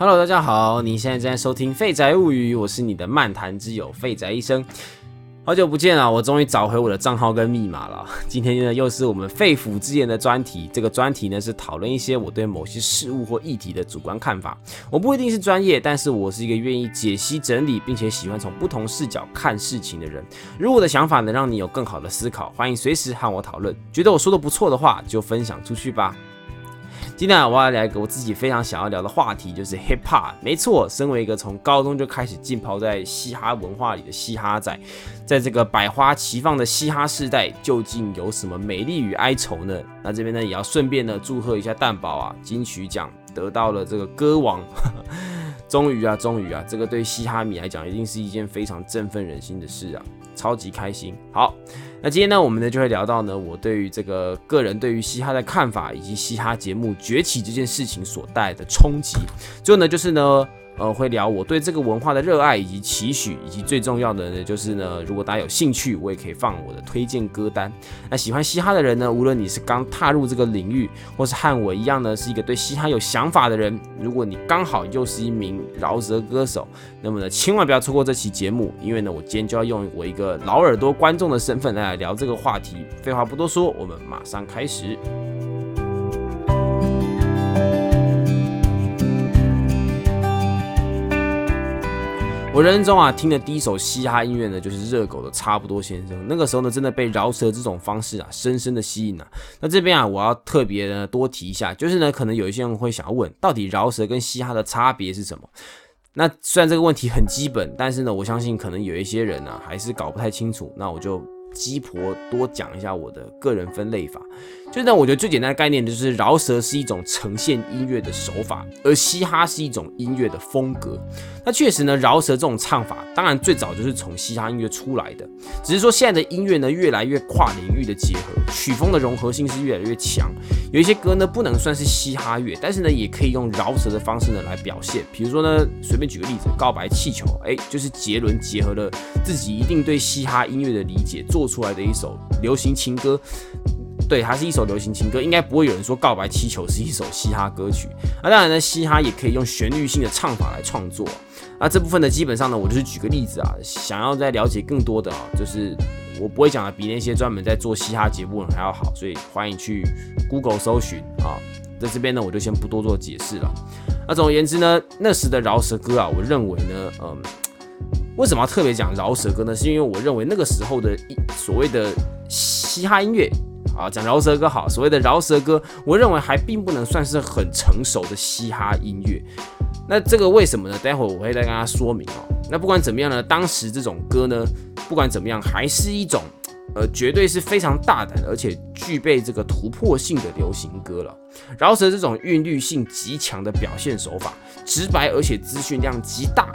Hello，大家好，你现在正在收听《废宅物语》，我是你的漫谈之友废宅医生。好久不见啊，我终于找回我的账号跟密码了。今天呢，又是我们肺腑之言的专题。这个专题呢，是讨论一些我对某些事物或议题的主观看法。我不一定是专业，但是我是一个愿意解析整理，并且喜欢从不同视角看事情的人。如果我的想法能让你有更好的思考，欢迎随时和我讨论。觉得我说的不错的话，就分享出去吧。今天啊，我要聊一个我自己非常想要聊的话题，就是 hip hop。没错，身为一个从高中就开始浸泡在嘻哈文化里的嘻哈仔，在这个百花齐放的嘻哈时代，究竟有什么美丽与哀愁呢？那这边呢，也要顺便呢祝贺一下蛋宝啊，金曲奖得到了这个歌王，终于啊，终于啊，这个对嘻哈迷来讲，一定是一件非常振奋人心的事啊。超级开心。好，那今天呢，我们呢就会聊到呢，我对于这个个人对于嘻哈的看法，以及嘻哈节目崛起这件事情所带来的冲击。最后呢，就是呢。呃，会聊我对这个文化的热爱以及期许，以及最重要的呢，就是呢，如果大家有兴趣，我也可以放我的推荐歌单。那喜欢嘻哈的人呢，无论你是刚踏入这个领域，或是和我一样呢，是一个对嘻哈有想法的人，如果你刚好又是一名饶舌歌手，那么呢，千万不要错过这期节目，因为呢，我今天就要用我一个老耳朵观众的身份来聊这个话题。废话不多说，我们马上开始。我人生中啊听的第一首嘻哈音乐呢，就是热狗的《差不多先生》。那个时候呢，真的被饶舌这种方式啊，深深的吸引了。那这边啊，我要特别的多提一下，就是呢，可能有一些人会想要问，到底饶舌跟嘻哈的差别是什么？那虽然这个问题很基本，但是呢，我相信可能有一些人呢，还是搞不太清楚。那我就鸡婆多讲一下我的个人分类法。就呢，我觉得最简单的概念就是饶舌是一种呈现音乐的手法，而嘻哈是一种音乐的风格。那确实呢，饶舌这种唱法，当然最早就是从嘻哈音乐出来的，只是说现在的音乐呢，越来越跨领域的结合，曲风的融合性是越来越强。有一些歌呢，不能算是嘻哈乐，但是呢，也可以用饶舌的方式呢来表现。比如说呢，随便举个例子，《告白气球》，哎，就是杰伦结合了自己一定对嘻哈音乐的理解，做出来的一首流行情歌。对，它是一首流行情歌，应该不会有人说《告白气球》是一首嘻哈歌曲。那当然呢，嘻哈也可以用旋律性的唱法来创作。那这部分呢，基本上呢，我就是举个例子啊，想要再了解更多的啊，就是我不会讲的比那些专门在做嘻哈节目的人还要好，所以欢迎去 Google 搜寻啊。在这边呢，我就先不多做解释了。那总而言之呢，那时的饶舌歌啊，我认为呢，嗯，为什么要特别讲饶舌歌呢？是因为我认为那个时候的一所谓的嘻哈音乐。啊，讲饶舌歌好，所谓的饶舌歌，我认为还并不能算是很成熟的嘻哈音乐。那这个为什么呢？待会我会再跟大家说明哦。那不管怎么样呢，当时这种歌呢，不管怎么样，还是一种呃，绝对是非常大胆而且具备这个突破性的流行歌了。饶舌这种韵律性极强的表现手法，直白而且资讯量极大。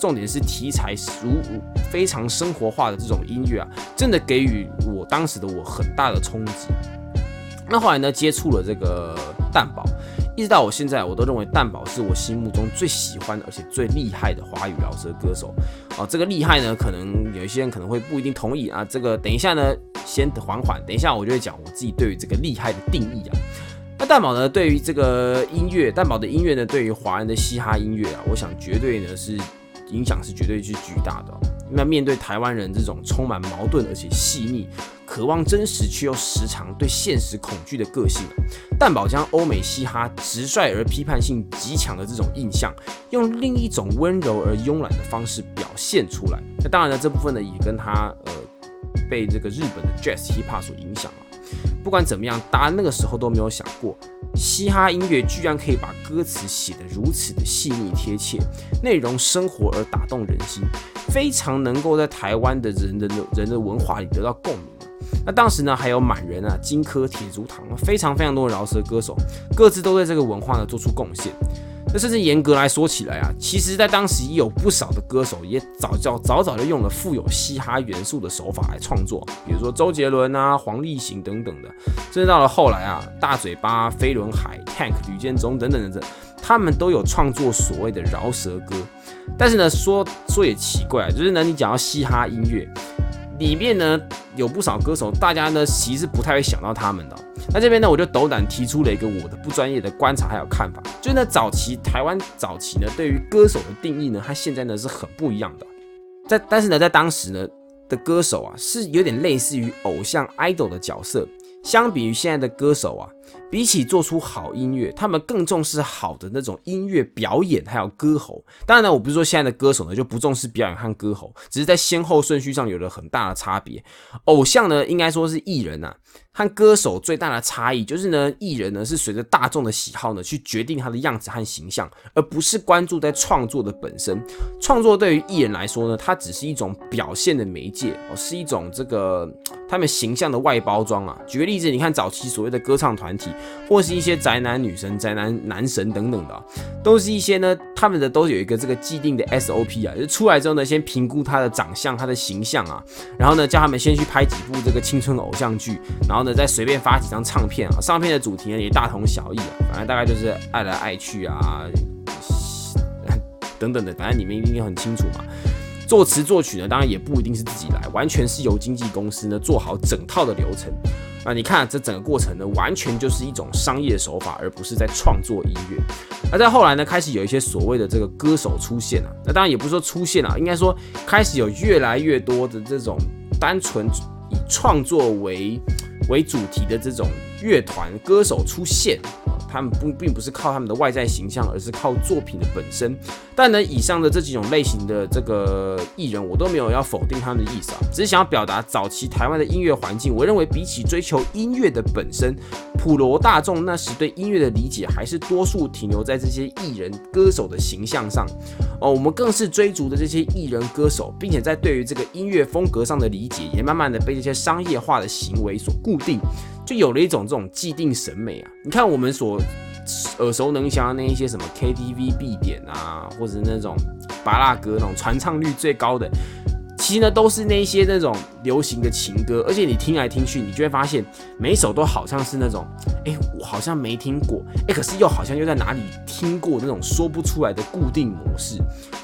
重点是题材如非常生活化的这种音乐啊，真的给予我当时的我很大的冲击。那后来呢，接触了这个蛋宝，一直到我现在，我都认为蛋宝是我心目中最喜欢而且最厉害的华语饶舌歌手。啊，这个厉害呢，可能有一些人可能会不一定同意啊。这个等一下呢，先缓缓，等一下我就会讲我自己对于这个厉害的定义啊。那蛋宝呢，对于这个音乐，蛋宝的音乐呢，对于华人的嘻哈音乐啊，我想绝对呢是。影响是绝对是巨大的。那面对台湾人这种充满矛盾而且细腻、渴望真实却又时常对现实恐惧的个性，蛋宝将欧美嘻哈直率而批判性极强的这种印象，用另一种温柔而慵懒的方式表现出来。那当然呢，这部分呢也跟他呃被这个日本的 Jazz Hip Hop 所影响了。不管怎么样，大家那个时候都没有想过。嘻哈音乐居然可以把歌词写得如此的细腻贴切，内容生活而打动人心，非常能够在台湾的人的人的文化里得到共鸣。那当时呢，还有满人啊、金科、铁竹堂，非常非常多的饶舌歌手，各自都对这个文化呢做出贡献。那甚至严格来说起来啊，其实在当时也有不少的歌手也早早早早就用了富有嘻哈元素的手法来创作，比如说周杰伦啊、黄立行等等的。甚至到了后来啊，大嘴巴、飞轮海、Tank、吕建中等等等等，他们都有创作所谓的饶舌歌。但是呢，说说也奇怪，就是呢，你讲到嘻哈音乐，里面呢有不少歌手，大家呢其实不太会想到他们的。那这边呢，我就斗胆提出了一个我的不专业的观察还有看法，就是呢早期台湾早期呢对于歌手的定义呢，它现在呢是很不一样的。在但是呢，在当时呢的歌手啊，是有点类似于偶像 idol 的角色，相比于现在的歌手啊。比起做出好音乐，他们更重视好的那种音乐表演，还有歌喉。当然呢，我不是说现在的歌手呢就不重视表演和歌喉，只是在先后顺序上有了很大的差别。偶像呢，应该说是艺人呐。和歌手最大的差异就是呢，艺人呢是随着大众的喜好呢去决定他的样子和形象，而不是关注在创作的本身。创作对于艺人来说呢，它只是一种表现的媒介哦，是一种这个他们形象的外包装啊。举个例子，你看早期所谓的歌唱团体，或是一些宅男女神、宅男男神等等的，都是一些呢，他们的都有一个这个既定的 SOP 啊，就出来之后呢，先评估他的长相、他的形象啊，然后呢，叫他们先去拍几部这个青春偶像剧，然后。呢，再随便发几张唱片啊，上片的主题呢也大同小异啊，反正大概就是爱来爱去啊，等等的，反正你们一定很清楚嘛。作词作曲呢，当然也不一定是自己来，完全是由经纪公司呢做好整套的流程那。你看这整个过程呢，完全就是一种商业手法，而不是在创作音乐。那在后来呢，开始有一些所谓的这个歌手出现了，那当然也不是说出现了，应该说开始有越来越多的这种单纯以创作为为主题的这种乐团歌手出现。他们不并不是靠他们的外在形象，而是靠作品的本身。但呢，以上的这几种类型的这个艺人，我都没有要否定他们的意思啊，只是想要表达早期台湾的音乐环境。我认为比起追求音乐的本身，普罗大众那时对音乐的理解，还是多数停留在这些艺人歌手的形象上。哦，我们更是追逐的这些艺人歌手，并且在对于这个音乐风格上的理解，也慢慢的被这些商业化的行为所固定。就有了一种这种既定审美啊！你看我们所耳熟能详的那一些什么 KTV 必点啊，或者那种巴拉歌那种传唱率最高的，其实呢都是那些那种流行的情歌，而且你听来听去，你就会发现每一首都好像是那种，哎，我好像没听过，哎，可是又好像又在哪里听过那种说不出来的固定模式。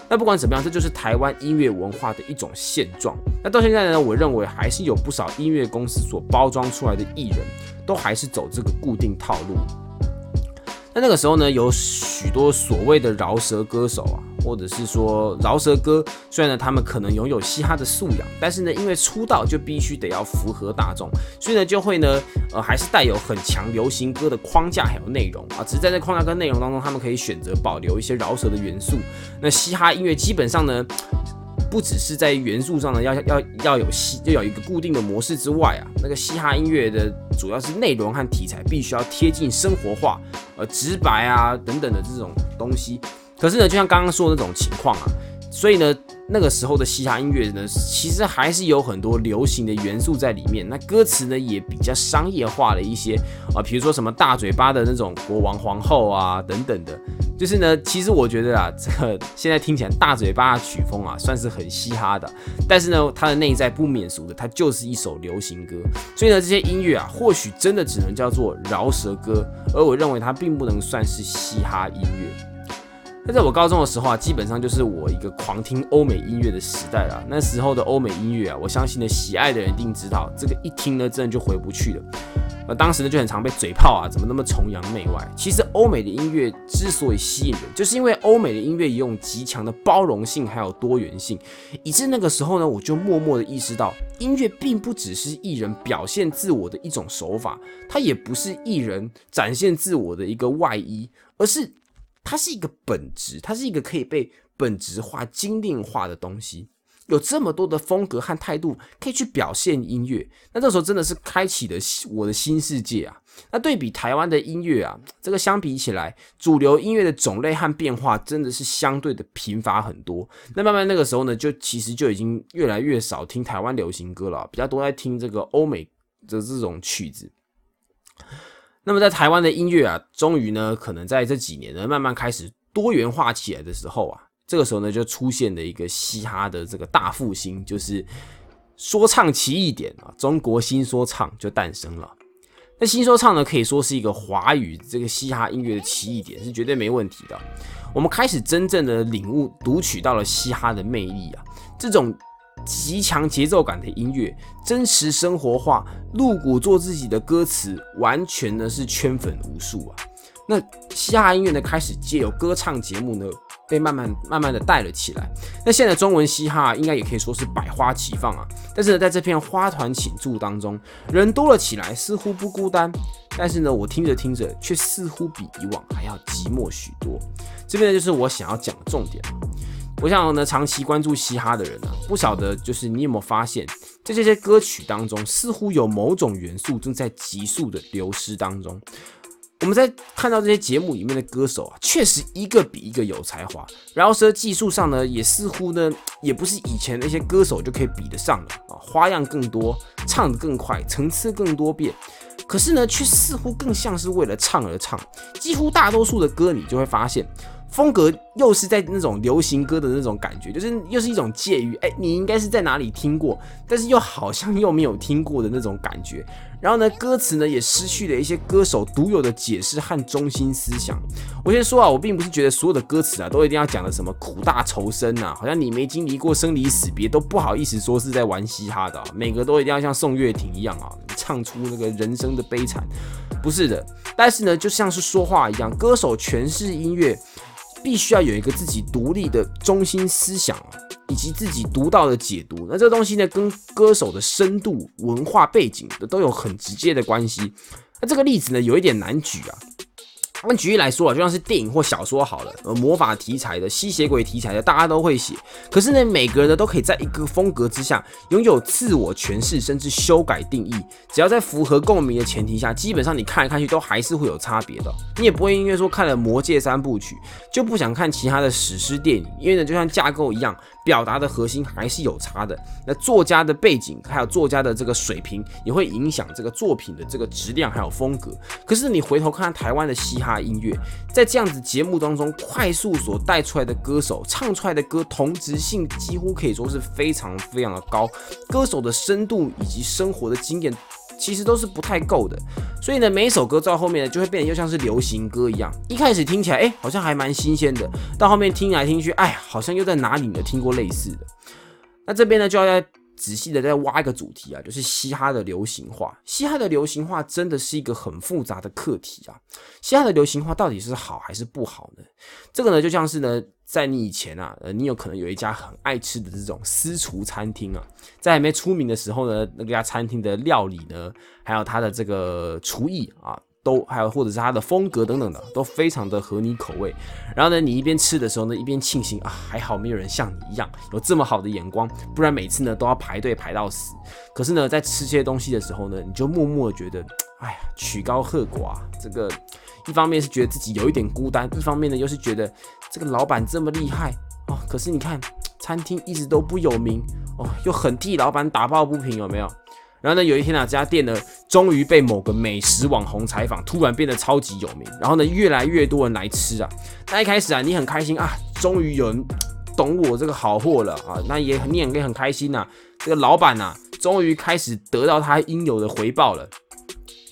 那不管怎么样，这就是台湾音乐文化的一种现状。那到现在呢，我认为还是有不少音乐公司所包装出来的艺人，都还是走这个固定套路。那那个时候呢，有许多所谓的饶舌歌手啊，或者是说饶舌歌，虽然呢他们可能拥有嘻哈的素养，但是呢，因为出道就必须得要符合大众，所以呢就会呢，呃，还是带有很强流行歌的框架还有内容啊。只是在这框架跟内容当中，他们可以选择保留一些饶舌的元素。那嘻哈音乐基本上呢。不只是在元素上呢，要要要有嘻，要有一个固定的模式之外啊，那个嘻哈音乐的主要是内容和题材必须要贴近生活化，呃，直白啊等等的这种东西。可是呢，就像刚刚说的那种情况啊，所以呢。那个时候的嘻哈音乐呢，其实还是有很多流行的元素在里面。那歌词呢，也比较商业化了一些啊，比如说什么大嘴巴的那种国王皇后啊等等的。就是呢，其实我觉得啊，这个现在听起来大嘴巴的曲风啊，算是很嘻哈的。但是呢，它的内在不免俗的，它就是一首流行歌。所以呢，这些音乐啊，或许真的只能叫做饶舌歌，而我认为它并不能算是嘻哈音乐。那在我高中的时候啊，基本上就是我一个狂听欧美音乐的时代了。那时候的欧美音乐啊，我相信呢，喜爱的人一定知道，这个一听呢，真的就回不去了。那当时呢，就很常被嘴炮啊，怎么那么崇洋媚外？其实欧美的音乐之所以吸引人，就是因为欧美的音乐有极强的包容性还有多元性，以致那个时候呢，我就默默的意识到，音乐并不只是艺人表现自我的一种手法，它也不是艺人展现自我的一个外衣，而是。它是一个本质，它是一个可以被本质化、精炼化的东西。有这么多的风格和态度可以去表现音乐，那这时候真的是开启了我的新世界啊！那对比台湾的音乐啊，这个相比起来，主流音乐的种类和变化真的是相对的贫乏很多。那慢慢那个时候呢，就其实就已经越来越少听台湾流行歌了，比较多在听这个欧美的这种曲子。那么在台湾的音乐啊，终于呢，可能在这几年呢，慢慢开始多元化起来的时候啊，这个时候呢，就出现了一个嘻哈的这个大复兴，就是说唱奇异点啊，中国新说唱就诞生了。那新说唱呢，可以说是一个华语这个嘻哈音乐的奇异点，是绝对没问题的。我们开始真正的领悟、读取到了嘻哈的魅力啊，这种极强节奏感的音乐，真实生活化，露骨做自己的歌词，完全呢是圈粉无数啊。那嘻哈音乐呢开始借由歌唱节目呢，被慢慢慢慢的带了起来。那现在中文嘻哈应该也可以说是百花齐放啊。但是呢，在这片花团锦簇当中，人多了起来，似乎不孤单。但是呢，我听着听着，却似乎比以往还要寂寞许多。这边呢，就是我想要讲的重点。我想呢，长期关注嘻哈的人呢，不晓得就是你有没有发现，在这些歌曲当中，似乎有某种元素正在急速的流失当中。我们在看到这些节目里面的歌手啊，确实一个比一个有才华，饶舌技术上呢，也似乎呢，也不是以前那些歌手就可以比得上的啊，花样更多，唱得更快，层次更多变。可是呢，却似乎更像是为了唱而唱。几乎大多数的歌，你就会发现。风格又是在那种流行歌的那种感觉，就是又是一种介于哎，你应该是在哪里听过，但是又好像又没有听过的那种感觉。然后呢，歌词呢也失去了一些歌手独有的解释和中心思想。我先说啊，我并不是觉得所有的歌词啊都一定要讲的什么苦大仇深呐，好像你没经历过生离死别都不好意思说是在玩嘻哈的，每个都一定要像宋岳庭一样啊，唱出那个人生的悲惨。不是的，但是呢，就像是说话一样，歌手诠释音乐。必须要有一个自己独立的中心思想以及自己独到的解读。那这个东西呢，跟歌手的深度、文化背景都有很直接的关系。那这个例子呢，有一点难举啊。我们举例来说啊，就像是电影或小说好了，呃，魔法题材的、吸血鬼题材的，大家都会写。可是呢，每个人呢都可以在一个风格之下拥有自我诠释，甚至修改定义。只要在符合共鸣的前提下，基本上你看来看去都还是会有差别的。你也不会因为说看了《魔戒》三部曲就不想看其他的史诗电影，因为呢，就像架构一样。表达的核心还是有差的。那作家的背景还有作家的这个水平，也会影响这个作品的这个质量还有风格。可是你回头看看台湾的嘻哈他音乐，在这样子节目当中快速所带出来的歌手唱出来的歌，同质性几乎可以说是非常非常的高。歌手的深度以及生活的经验。其实都是不太够的，所以呢，每一首歌到后面呢，就会变得又像是流行歌一样。一开始听起来，哎，好像还蛮新鲜的，到后面听来听去，哎，好像又在哪里呢听过类似的。那这边呢，就要在。仔细的再挖一个主题啊，就是嘻哈的流行化。嘻哈的流行化真的是一个很复杂的课题啊。嘻哈的流行化到底是好还是不好呢？这个呢，就像是呢，在你以前啊，呃，你有可能有一家很爱吃的这种私厨餐厅啊，在还没出名的时候呢，那家餐厅的料理呢，还有它的这个厨艺啊。都还有，或者是它的风格等等的，都非常的合你口味。然后呢，你一边吃的时候呢，一边庆幸啊，还好没有人像你一样有这么好的眼光，不然每次呢都要排队排到死。可是呢，在吃这些东西的时候呢，你就默默的觉得，哎呀，曲高和寡。这个一方面是觉得自己有一点孤单，一方面呢又是觉得这个老板这么厉害哦。可是你看，餐厅一直都不有名哦，又很替老板打抱不平，有没有？然后呢，有一天啊，这家店呢，终于被某个美食网红采访，突然变得超级有名。然后呢，越来越多人来吃啊。那一开始啊，你很开心啊，终于有人懂我这个好货了啊。那也你也很开心呐，这个老板呐，终于开始得到他应有的回报了。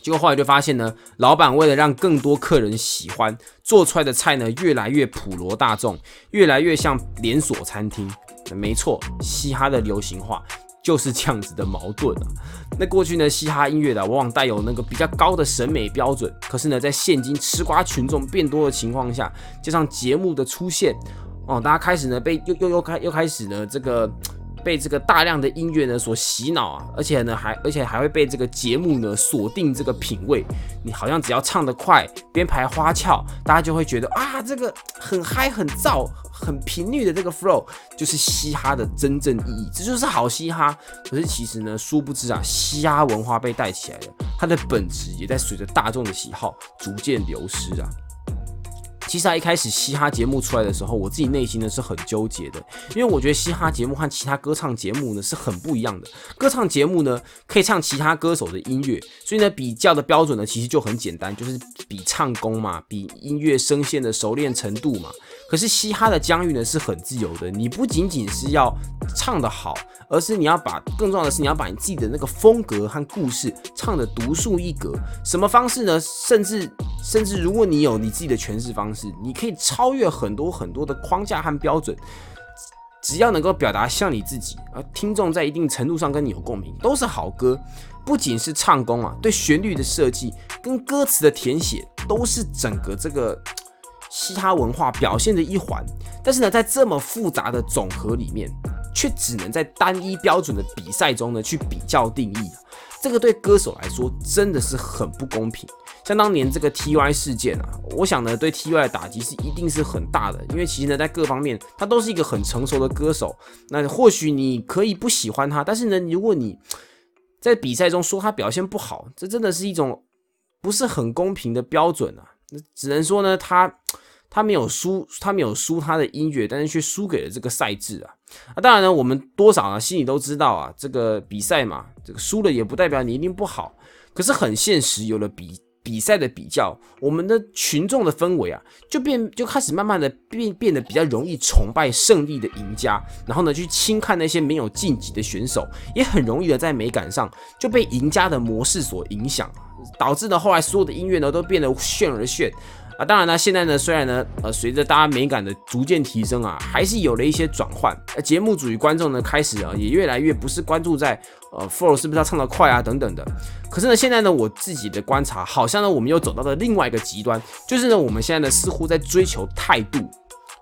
结果后来就发现呢，老板为了让更多客人喜欢，做出来的菜呢，越来越普罗大众，越来越像连锁餐厅。没错，嘻哈的流行化。就是这样子的矛盾啊。那过去呢，嘻哈音乐的往往带有那个比较高的审美标准，可是呢，在现今吃瓜群众变多的情况下，加上节目的出现，哦，大家开始呢被又又又开又开始呢这个。被这个大量的音乐呢所洗脑啊，而且呢还而且还会被这个节目呢锁定这个品味。你好像只要唱得快，编排花俏，大家就会觉得啊，这个很嗨、很燥、很频率的这个 flow 就是嘻哈的真正意义，这就是好嘻哈。可是其实呢，殊不知啊，嘻哈文化被带起来了，它的本质也在随着大众的喜好逐渐流失啊。其实啊，一开始嘻哈节目出来的时候，我自己内心呢是很纠结的，因为我觉得嘻哈节目和其他歌唱节目呢是很不一样的。歌唱节目呢可以唱其他歌手的音乐，所以呢比较的标准呢其实就很简单，就是比唱功嘛，比音乐声线的熟练程度嘛。可是嘻哈的疆域呢是很自由的，你不仅仅是要唱得好，而是你要把更重要的是你要把你自己的那个风格和故事唱得独树一格。什么方式呢？甚至甚至如果你有你自己的诠释方式，你可以超越很多很多的框架和标准。只要能够表达像你自己，而听众在一定程度上跟你有共鸣，都是好歌。不仅是唱功啊，对旋律的设计跟歌词的填写，都是整个这个嘻哈文化表现的一环。但是呢，在这么复杂的总和里面，却只能在单一标准的比赛中呢去比较定义，这个对歌手来说真的是很不公平。像当年这个 T Y 事件啊，我想呢，对 T Y 的打击是一定是很大的，因为其实呢，在各方面他都是一个很成熟的歌手。那或许你可以不喜欢他，但是呢，如果你在比赛中说他表现不好，这真的是一种不是很公平的标准啊。那只能说呢，他他没有输，他没有输他的音乐，但是却输给了这个赛制啊。啊，当然呢，我们多少呢心里都知道啊，这个比赛嘛，这个输了也不代表你一定不好。可是很现实，有了比。比赛的比较，我们的群众的氛围啊，就变就开始慢慢的变变得比较容易崇拜胜利的赢家，然后呢去轻看那些没有晋级的选手，也很容易的在美感上就被赢家的模式所影响，导致呢后来所有的音乐呢都变得炫而炫。啊，当然呢，现在呢，虽然呢，呃，随着大家美感的逐渐提升啊，还是有了一些转换。呃，节目组与观众呢，开始啊，也越来越不是关注在呃，flow 是不是要唱得快啊等等的。可是呢，现在呢，我自己的观察，好像呢，我们又走到了另外一个极端，就是呢，我们现在呢，似乎在追求态度，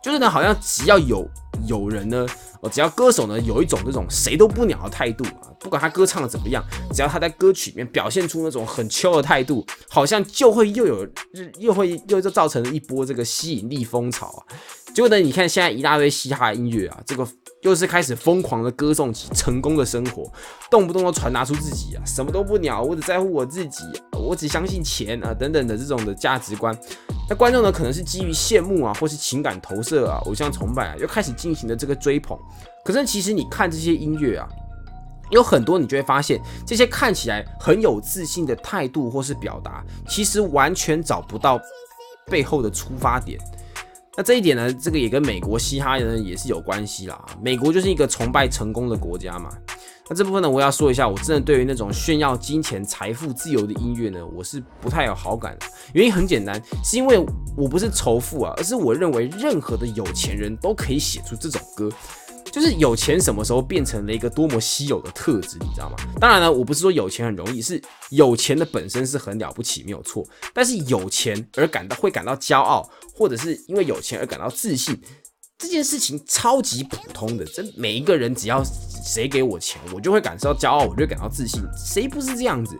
就是呢，好像只要有有人呢。哦，只要歌手呢有一种这种谁都不鸟的态度啊，不管他歌唱的怎么样，只要他在歌曲里面表现出那种很秋的态度，好像就会又有又会又就造成一波这个吸引力风潮啊。结果呢，你看现在一大堆嘻哈音乐啊，这个又是开始疯狂的歌颂起成功的生活，动不动都传达出自己啊什么都不鸟，我只在乎我自己，我只相信钱啊等等的这种的价值观。那观众呢，可能是基于羡慕啊，或是情感投射啊，偶像崇拜啊，又开始进行的这个追捧。可是其实你看这些音乐啊，有很多你就会发现，这些看起来很有自信的态度或是表达，其实完全找不到背后的出发点。那这一点呢，这个也跟美国嘻哈人也是有关系啦。美国就是一个崇拜成功的国家嘛。那这部分呢，我要说一下，我真的对于那种炫耀金钱、财富、自由的音乐呢，我是不太有好感的。原因很简单，是因为我不是仇富啊，而是我认为任何的有钱人都可以写出这种歌。就是有钱什么时候变成了一个多么稀有的特质，你知道吗？当然了，我不是说有钱很容易，是有钱的本身是很了不起，没有错。但是有钱而感到会感到骄傲，或者是因为有钱而感到自信，这件事情超级普通的。这每一个人只要谁给我钱，我就会感受到骄傲，我就会感到自信。谁不是这样子？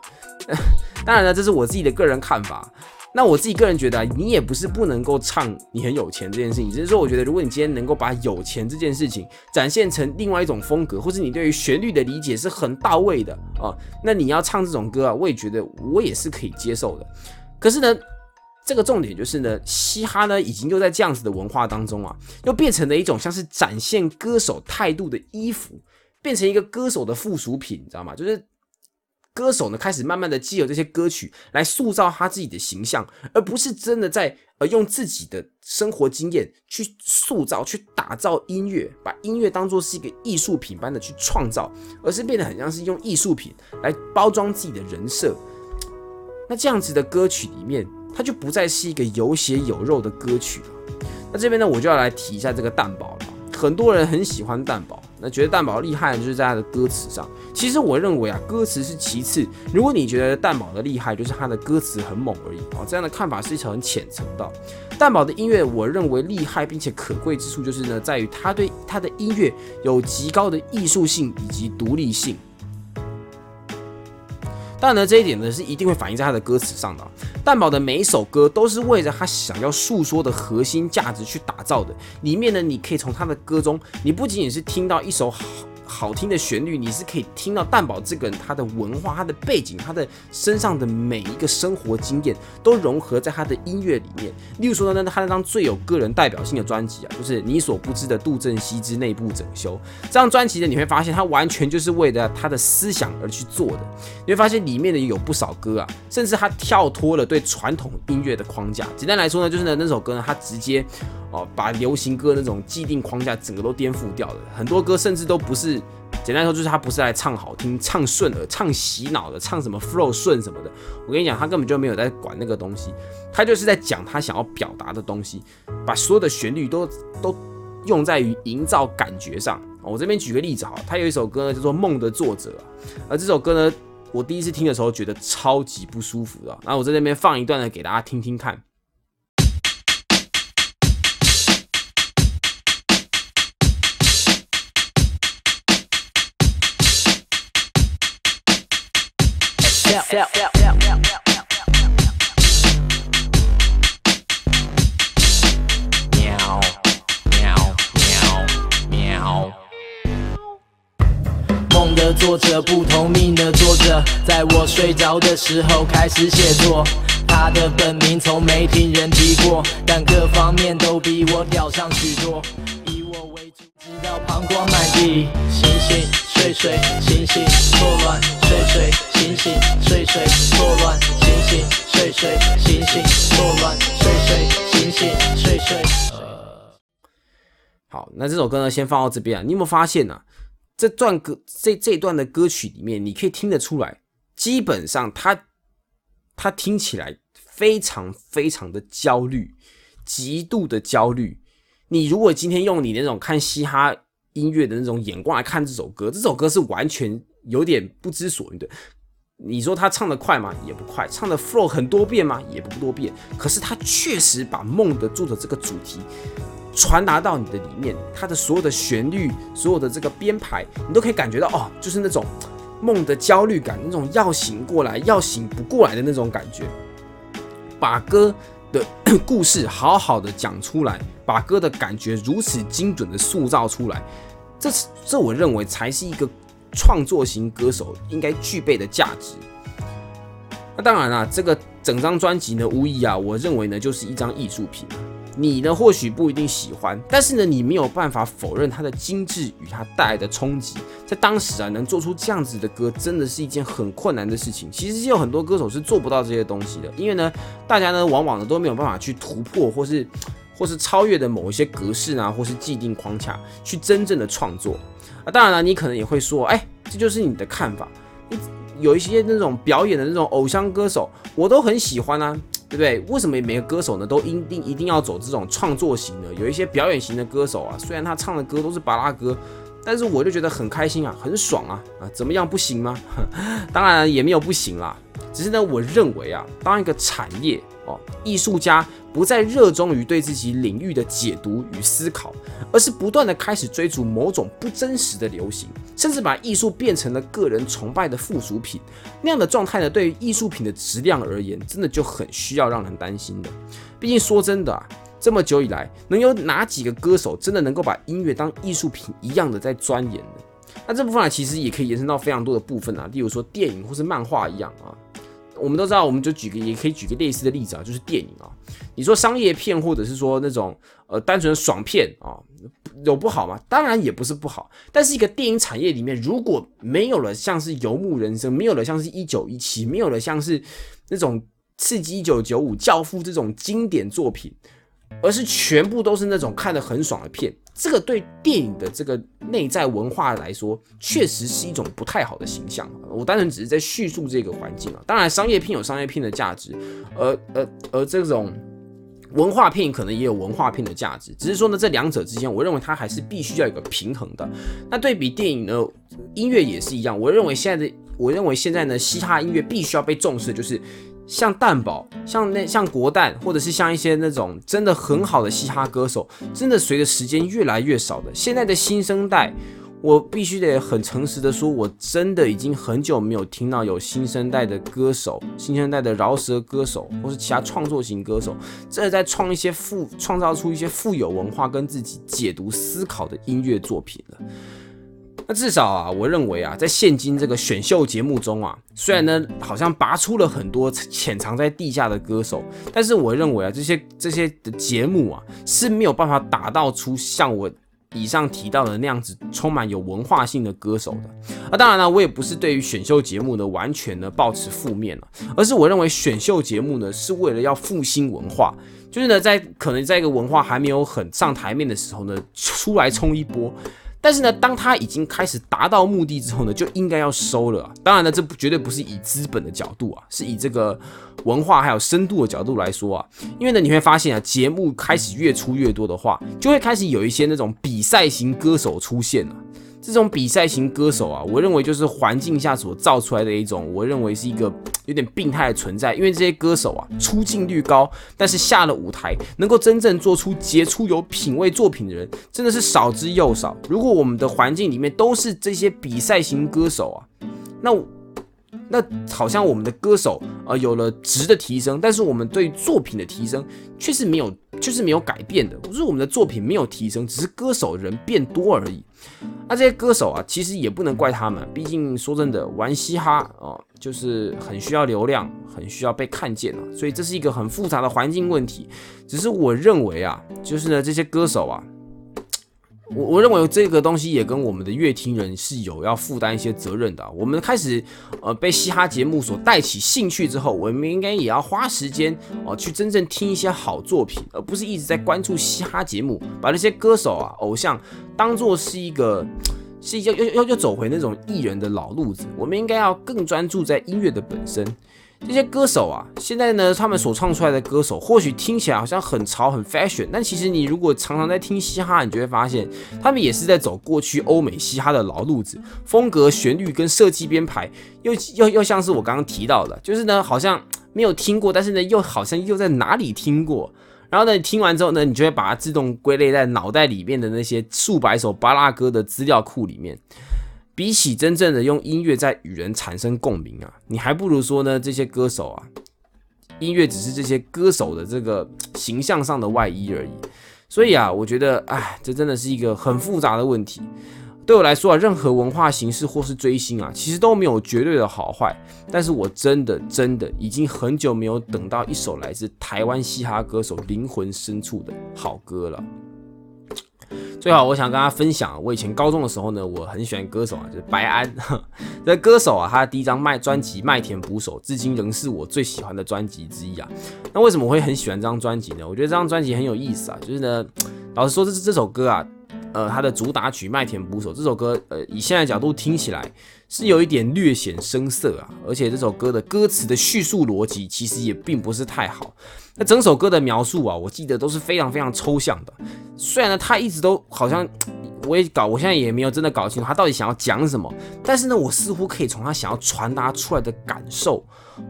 当然了，这是我自己的个人看法。那我自己个人觉得，你也不是不能够唱你很有钱这件事情，只是说我觉得，如果你今天能够把有钱这件事情展现成另外一种风格，或是你对于旋律的理解是很到位的啊，那你要唱这种歌啊，我也觉得我也是可以接受的。可是呢，这个重点就是呢，嘻哈呢已经又在这样子的文化当中啊，又变成了一种像是展现歌手态度的衣服，变成一个歌手的附属品，你知道吗？就是。歌手呢，开始慢慢的借由这些歌曲来塑造他自己的形象，而不是真的在呃用自己的生活经验去塑造、去打造音乐，把音乐当做是一个艺术品般的去创造，而是变得很像是用艺术品来包装自己的人设。那这样子的歌曲里面，它就不再是一个有血有肉的歌曲了。那这边呢，我就要来提一下这个蛋堡了。很多人很喜欢蛋堡，那觉得蛋堡厉害就是在他的歌词上。其实我认为啊，歌词是其次。如果你觉得蛋堡的厉害就是他的歌词很猛而已啊，这样的看法是一层很浅层的。蛋堡的音乐，我认为厉害并且可贵之处就是呢，在于他对他的音乐有极高的艺术性以及独立性。但呢，这一点呢是一定会反映在他的歌词上的。蛋堡的每一首歌都是为着他想要诉说的核心价值去打造的。里面呢，你可以从他的歌中，你不仅仅是听到一首好。好听的旋律，你是可以听到蛋堡这个人他的文化、他的背景、他的身上的每一个生活经验都融合在他的音乐里面。例如说呢，他那张最有个人代表性的专辑啊，就是你所不知的杜振熙之内部整修这张专辑呢，你会发现他完全就是为了他的思想而去做的。你会发现里面的有不少歌啊，甚至他跳脱了对传统音乐的框架。简单来说呢，就是呢那首歌呢，他直接。哦，把流行歌那种既定框架整个都颠覆掉了。很多歌甚至都不是，简单说就是他不是来唱好听、唱顺耳、唱洗脑的，唱什么 flow 顺什么的。我跟你讲，他根本就没有在管那个东西，他就是在讲他想要表达的东西，把所有的旋律都都用在于营造感觉上。我这边举个例子哈，他有一首歌呢叫做《梦的作者》，而这首歌呢，我第一次听的时候觉得超级不舒服的。那我在那边放一段呢，给大家听听看。梦的作者，不同命的作者，在我睡着的时候开始写作。他的本名从没听人提过，但各方面都比我屌上许多。直到膀胱满地。醒醒，睡睡，醒醒，错乱，睡睡，醒醒，睡睡，错乱，醒醒，睡睡，醒醒，错乱，睡睡，醒醒，睡睡。好，那这首歌呢，先放到这边啊。你有没有发现呢？这段歌这这段的歌曲里面，你可以听得出来，基本上他他听起来非常非常的焦虑，极度的焦虑。你如果今天用你那种看嘻哈音乐的那种眼光来看这首歌，这首歌是完全有点不知所云的。你说他唱的快吗？也不快。唱的 flow 很多遍吗？也不多遍。可是他确实把梦的做的这个主题。传达到你的里面，它的所有的旋律，所有的这个编排，你都可以感觉到哦，就是那种梦的焦虑感，那种要醒过来要醒不过来的那种感觉。把歌的 故事好好的讲出来，把歌的感觉如此精准的塑造出来，这是这我认为才是一个创作型歌手应该具备的价值。那当然啦，这个整张专辑呢，无疑啊，我认为呢，就是一张艺术品。你呢，或许不一定喜欢，但是呢，你没有办法否认它的精致与它带来的冲击。在当时啊，能做出这样子的歌，真的是一件很困难的事情。其实有很多歌手是做不到这些东西的，因为呢，大家呢，往往呢都没有办法去突破，或是 或是超越的某一些格式啊，或是既定框架，去真正的创作。啊，当然了，你可能也会说，哎，这就是你的看法。有一些那种表演的那种偶像歌手，我都很喜欢啊。对不对？为什么每个歌手呢都一定一定要走这种创作型的？有一些表演型的歌手啊，虽然他唱的歌都是巴拉歌，但是我就觉得很开心啊，很爽啊啊！怎么样不行吗？当然也没有不行啦，只是呢，我认为啊，当一个产业哦，艺术家。不再热衷于对自己领域的解读与思考，而是不断的开始追逐某种不真实的流行，甚至把艺术变成了个人崇拜的附属品。那样的状态呢，对于艺术品的质量而言，真的就很需要让人担心的。毕竟说真的啊，这么久以来，能有哪几个歌手真的能够把音乐当艺术品一样的在钻研呢？那这部分啊，其实也可以延伸到非常多的部分啊，例如说电影或是漫画一样啊。我们都知道，我们就举个，也可以举个类似的例子啊，就是电影啊。你说商业片，或者是说那种呃单纯的爽片啊，有不好吗？当然也不是不好。但是一个电影产业里面，如果没有了像是《游牧人生》，没有了像是《一九一七》，没有了像是那种《刺激一九九五》《教父》这种经典作品，而是全部都是那种看得很爽的片。这个对电影的这个内在文化来说，确实是一种不太好的形象。我单纯只是在叙述这个环境啊。当然，商业片有商业片的价值，而而而这种文化片可能也有文化片的价值。只是说呢，这两者之间，我认为它还是必须要有个平衡的。那对比电影呢，音乐也是一样。我认为现在的，我认为现在呢，嘻哈音乐必须要被重视，就是。像蛋宝，像那像国蛋，或者是像一些那种真的很好的嘻哈歌手，真的随着时间越来越少的。现在的新生代，我必须得很诚实的说，我真的已经很久没有听到有新生代的歌手，新生代的饶舌歌手，或是其他创作型歌手，真的在创一些富，创造出一些富有文化跟自己解读思考的音乐作品了。那至少啊，我认为啊，在现今这个选秀节目中啊，虽然呢好像拔出了很多潜藏在地下的歌手，但是我认为啊，这些这些的节目啊是没有办法打造出像我以上提到的那样子充满有文化性的歌手的。啊，当然呢，我也不是对于选秀节目呢完全的抱持负面了，而是我认为选秀节目呢是为了要复兴文化，就是呢在可能在一个文化还没有很上台面的时候呢出来冲一波。但是呢，当他已经开始达到目的之后呢，就应该要收了。当然呢，这不绝对不是以资本的角度啊，是以这个文化还有深度的角度来说啊。因为呢，你会发现啊，节目开始越出越多的话，就会开始有一些那种比赛型歌手出现了。这种比赛型歌手啊，我认为就是环境下所造出来的一种，我认为是一个有点病态的存在。因为这些歌手啊，出镜率高，但是下了舞台能够真正做出杰出有品味作品的人，真的是少之又少。如果我们的环境里面都是这些比赛型歌手啊，那那好像我们的歌手呃有了值的提升，但是我们对作品的提升却是没有，就是没有改变的。不是我们的作品没有提升，只是歌手人变多而已。那这些歌手啊，其实也不能怪他们，毕竟说真的，玩嘻哈哦，就是很需要流量，很需要被看见啊，所以这是一个很复杂的环境问题。只是我认为啊，就是呢，这些歌手啊。我我认为这个东西也跟我们的乐听人是有要负担一些责任的。我们开始呃被嘻哈节目所带起兴趣之后，我们应该也要花时间哦去真正听一些好作品，而不是一直在关注嘻哈节目，把那些歌手啊偶像当做是一个是一要要要要走回那种艺人的老路子。我们应该要更专注在音乐的本身。这些歌手啊，现在呢，他们所唱出来的歌手，或许听起来好像很潮、很 fashion，但其实你如果常常在听嘻哈，你就会发现，他们也是在走过去欧美嘻哈的老路子，风格、旋律跟设计编排，又又又像是我刚刚提到的，就是呢，好像没有听过，但是呢，又好像又在哪里听过。然后呢，你听完之后呢，你就会把它自动归类在脑袋里面的那些数百首巴拉歌的资料库里面。比起真正的用音乐在与人产生共鸣啊，你还不如说呢，这些歌手啊，音乐只是这些歌手的这个形象上的外衣而已。所以啊，我觉得，哎，这真的是一个很复杂的问题。对我来说啊，任何文化形式或是追星啊，其实都没有绝对的好坏。但是我真的真的已经很久没有等到一首来自台湾嘻哈歌手灵魂深处的好歌了。最好，我想跟大家分享，我以前高中的时候呢，我很喜欢歌手啊，就是白安。这歌手啊，他的第一张卖专辑《麦田捕手》，至今仍是我最喜欢的专辑之一啊。那为什么我会很喜欢这张专辑呢？我觉得这张专辑很有意思啊，就是呢，老实说，这这首歌啊，呃，他的主打曲《麦田捕手》这首歌，呃，以现在角度听起来是有一点略显生涩啊，而且这首歌的歌词的叙述逻辑其实也并不是太好。那整首歌的描述啊，我记得都是非常非常抽象的。虽然呢，他一直都好像我也搞，我现在也没有真的搞清楚他到底想要讲什么。但是呢，我似乎可以从他想要传达出来的感受，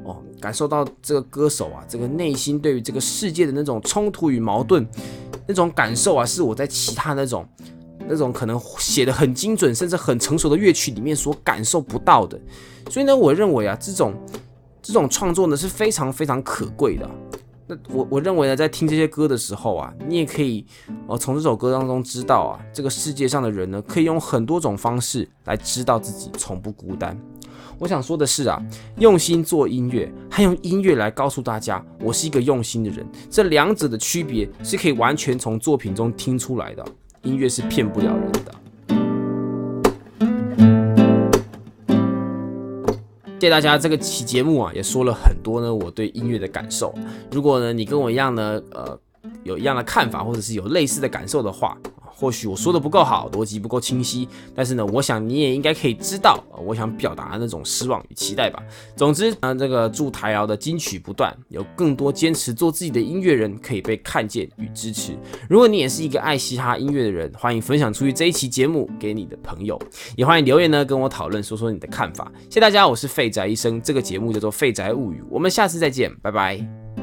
哦，感受到这个歌手啊，这个内心对于这个世界的那种冲突与矛盾，那种感受啊，是我在其他那种那种可能写的很精准，甚至很成熟的乐曲里面所感受不到的。所以呢，我认为啊，这种这种创作呢是非常非常可贵的。那我我认为呢，在听这些歌的时候啊，你也可以呃从这首歌当中知道啊，这个世界上的人呢，可以用很多种方式来知道自己从不孤单。我想说的是啊，用心做音乐，还用音乐来告诉大家我是一个用心的人，这两者的区别是可以完全从作品中听出来的。音乐是骗不了人的。谢谢大家，这个期节目啊，也说了很多呢，我对音乐的感受。如果呢，你跟我一样呢，呃，有一样的看法，或者是有类似的感受的话。或许我说的不够好，逻辑不够清晰，但是呢，我想你也应该可以知道，我想表达的那种失望与期待吧。总之，啊，这个祝台瑶的金曲不断，有更多坚持做自己的音乐人可以被看见与支持。如果你也是一个爱嘻哈音乐的人，欢迎分享出去这一期节目给你的朋友，也欢迎留言呢跟我讨论，说说你的看法。谢谢大家，我是废宅医生，这个节目叫做《废宅物语》，我们下次再见，拜拜。